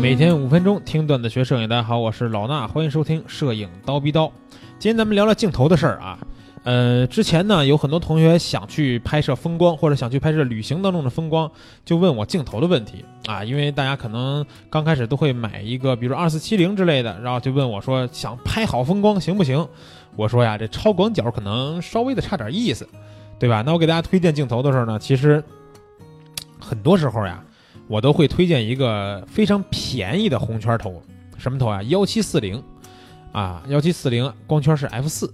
每天五分钟听段子学摄影，大家好，我是老衲，欢迎收听摄影刀逼刀。今天咱们聊聊镜头的事儿啊。呃，之前呢有很多同学想去拍摄风光，或者想去拍摄旅行当中的风光，就问我镜头的问题啊。因为大家可能刚开始都会买一个，比如二四七零之类的，然后就问我说想拍好风光行不行？我说呀，这超广角可能稍微的差点意思，对吧？那我给大家推荐镜头的时候呢，其实很多时候呀。我都会推荐一个非常便宜的红圈头，什么头啊？幺七四零，啊，幺七四零光圈是 f 四。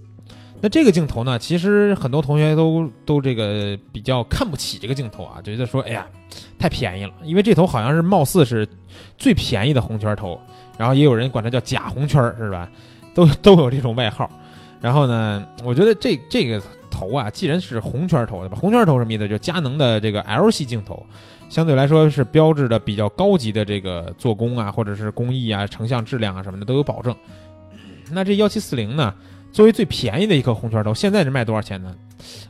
那这个镜头呢，其实很多同学都都这个比较看不起这个镜头啊，觉得说，哎呀，太便宜了。因为这头好像是貌似是最便宜的红圈头，然后也有人管它叫假红圈，是吧？都都有这种外号。然后呢，我觉得这这个头啊，既然是红圈头，对吧？红圈头什么意思？就佳能的这个 L 系镜头。相对来说是标志的比较高级的这个做工啊，或者是工艺啊、成像质量啊什么的都有保证。那这幺七四零呢，作为最便宜的一颗红圈头，现在是卖多少钱呢？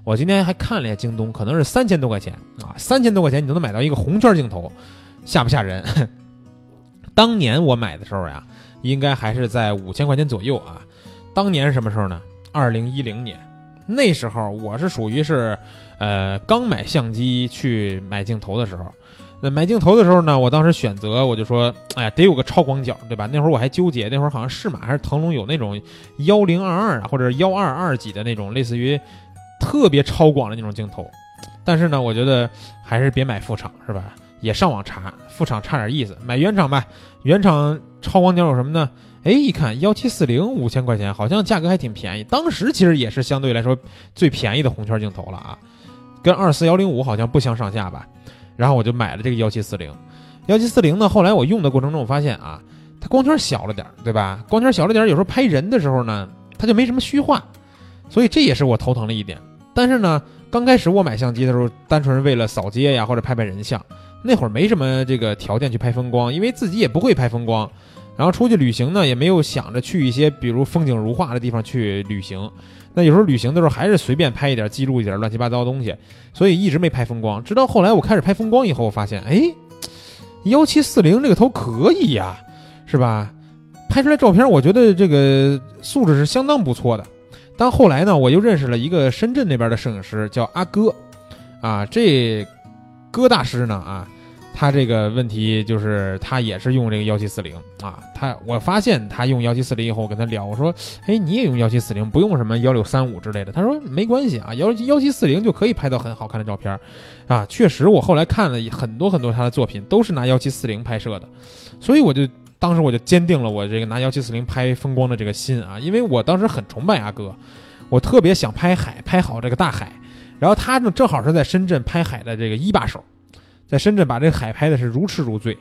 我今天还看了一下京东，可能是三千多块钱啊，三千多块钱你都能买到一个红圈镜头，吓不吓人？当年我买的时候呀，应该还是在五千块钱左右啊。当年什么时候呢？二零一零年，那时候我是属于是。呃，刚买相机去买镜头的时候，那买镜头的时候呢，我当时选择我就说，哎呀，得有个超广角，对吧？那会儿我还纠结，那会儿好像适马还是腾龙有那种幺零二二啊，或者幺二二几的那种类似于特别超广的那种镜头。但是呢，我觉得还是别买副厂，是吧？也上网查，副厂差点意思，买原厂吧。原厂超广角有什么呢？哎，一看幺七四零五千块钱，好像价格还挺便宜。当时其实也是相对来说最便宜的红圈镜头了啊。跟二四幺零五好像不相上下吧，然后我就买了这个幺七四零，幺七四零呢，后来我用的过程中，我发现啊，它光圈小了点，对吧？光圈小了点，有时候拍人的时候呢，它就没什么虚化，所以这也是我头疼的一点。但是呢，刚开始我买相机的时候，单纯是为了扫街呀，或者拍拍人像，那会儿没什么这个条件去拍风光，因为自己也不会拍风光，然后出去旅行呢，也没有想着去一些比如风景如画的地方去旅行。那有时候旅行的时候还是随便拍一点，记录一点乱七八糟的东西，所以一直没拍风光。直到后来我开始拍风光以后，我发现，哎，幺七四零这个头可以呀，是吧？拍出来照片，我觉得这个素质是相当不错的。但后来呢，我又认识了一个深圳那边的摄影师，叫阿哥，啊，这哥大师呢，啊。他这个问题就是他也是用这个幺七四零啊，他我发现他用幺七四零以后，我跟他聊，我说，哎，你也用幺七四零，不用什么幺六三五之类的。他说没关系啊，幺幺七四零就可以拍到很好看的照片，啊，确实，我后来看了很多很多他的作品，都是拿幺七四零拍摄的，所以我就当时我就坚定了我这个拿幺七四零拍风光的这个心啊，因为我当时很崇拜阿哥，我特别想拍海，拍好这个大海，然后他呢正好是在深圳拍海的这个一把手。在深圳把这海拍的是如痴如醉，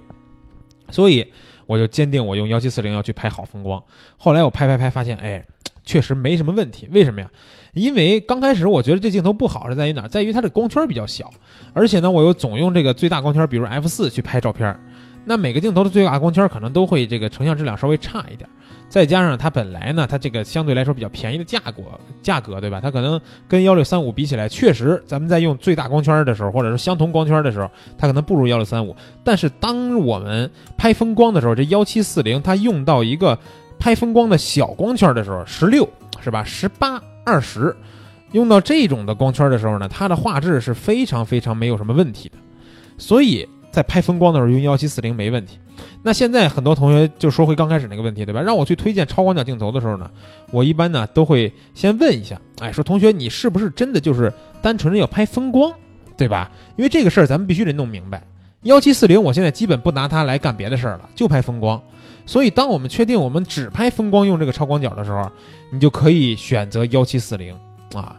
所以我就坚定我用幺七四零要去拍好风光。后来我拍拍拍发现，哎，确实没什么问题。为什么呀？因为刚开始我觉得这镜头不好是在于哪？在于它的光圈比较小，而且呢，我又总用这个最大光圈，比如 f 四去拍照片。那每个镜头的最大光圈可能都会这个成像质量稍微差一点。再加上它本来呢，它这个相对来说比较便宜的价格，价格对吧？它可能跟幺六三五比起来，确实咱们在用最大光圈的时候，或者是相同光圈的时候，它可能不如幺六三五。但是当我们拍风光的时候，这幺七四零它用到一个拍风光的小光圈的时候，十六是吧？十八、二十，用到这种的光圈的时候呢，它的画质是非常非常没有什么问题的。所以在拍风光的时候用幺七四零没问题。那现在很多同学就说回刚开始那个问题，对吧？让我去推荐超广角镜头的时候呢，我一般呢都会先问一下，哎，说同学你是不是真的就是单纯的要拍风光，对吧？因为这个事儿咱们必须得弄明白。幺七四零我现在基本不拿它来干别的事儿了，就拍风光。所以当我们确定我们只拍风光用这个超广角的时候，你就可以选择幺七四零啊，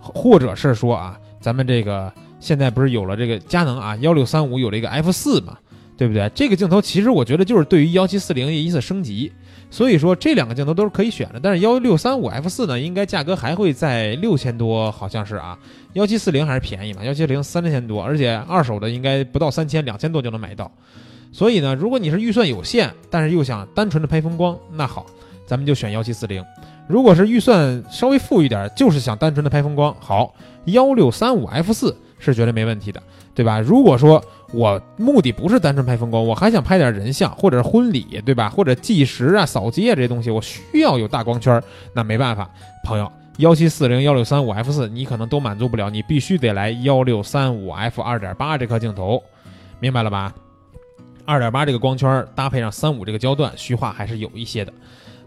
或者是说啊，咱们这个现在不是有了这个佳能啊幺六三五有了一个 F 四嘛。对不对？这个镜头其实我觉得就是对于幺七四零的一次升级，所以说这两个镜头都是可以选的。但是幺六三五 F 四呢，应该价格还会在六千多，好像是啊。幺七四零还是便宜嘛，幺七零三千多，而且二手的应该不到三千，两千多就能买到。所以呢，如果你是预算有限，但是又想单纯的拍风光，那好，咱们就选幺七四零。如果是预算稍微富裕点，就是想单纯的拍风光，好，幺六三五 F 四是绝对没问题的，对吧？如果说我目的不是单纯拍风光，我还想拍点人像或者婚礼，对吧？或者计时啊、扫街啊这些东西，我需要有大光圈。那没办法，朋友，幺七四零、幺六三五 F 四你可能都满足不了，你必须得来幺六三五 F 二点八这颗镜头，明白了吧？二点八这个光圈搭配上三五这个焦段，虚化还是有一些的，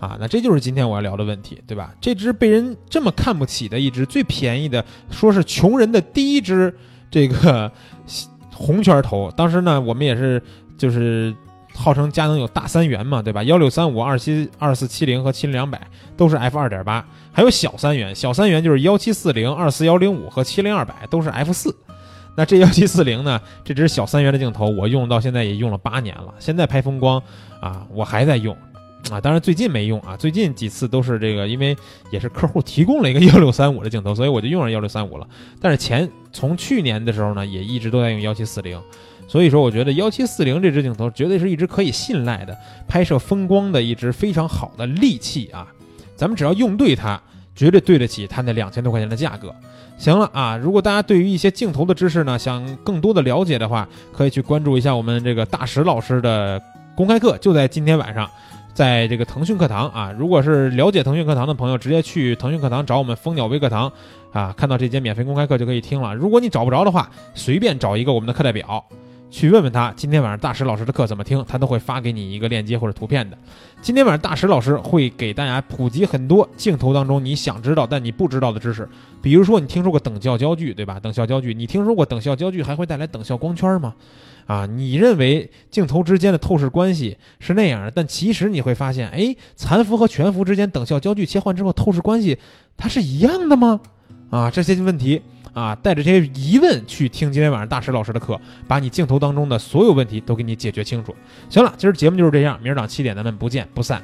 啊，那这就是今天我要聊的问题，对吧？这只被人这么看不起的一只最便宜的，说是穷人的第一只这个 红圈头，当时呢我们也是就是号称佳能有大三元嘛，对吧？幺六三五、二七二四七零和七零两百都是 f 二点八，还有小三元，小三元就是幺七四零、二四幺零五和七零二百都是 f 四。那这幺七四零呢？这只小三元的镜头，我用到现在也用了八年了。现在拍风光啊，我还在用啊。当然最近没用啊，最近几次都是这个，因为也是客户提供了一个幺六三五的镜头，所以我就用上幺六三五了。但是前从去年的时候呢，也一直都在用幺七四零。所以说，我觉得幺七四零这支镜头绝对是一支可以信赖的拍摄风光的一支非常好的利器啊。咱们只要用对它，绝对对得起它那两千多块钱的价格。行了啊，如果大家对于一些镜头的知识呢，想更多的了解的话，可以去关注一下我们这个大石老师的公开课，就在今天晚上，在这个腾讯课堂啊。如果是了解腾讯课堂的朋友，直接去腾讯课堂找我们蜂鸟微课堂啊，看到这节免费公开课就可以听了。如果你找不着的话，随便找一个我们的课代表。去问问他，今天晚上大石老师的课怎么听，他都会发给你一个链接或者图片的。今天晚上大石老师会给大家普及很多镜头当中你想知道但你不知道的知识，比如说你听说过等效焦距，对吧？等效焦距，你听说过等效焦距还会带来等效光圈吗？啊，你认为镜头之间的透视关系是那样的，但其实你会发现，哎，残幅和全幅之间等效焦距切换之后，透视关系它是一样的吗？啊，这些问题。啊，带着这些疑问去听今天晚上大石老师的课，把你镜头当中的所有问题都给你解决清楚。行了，今儿节目就是这样，明儿早上七点咱们不见不散。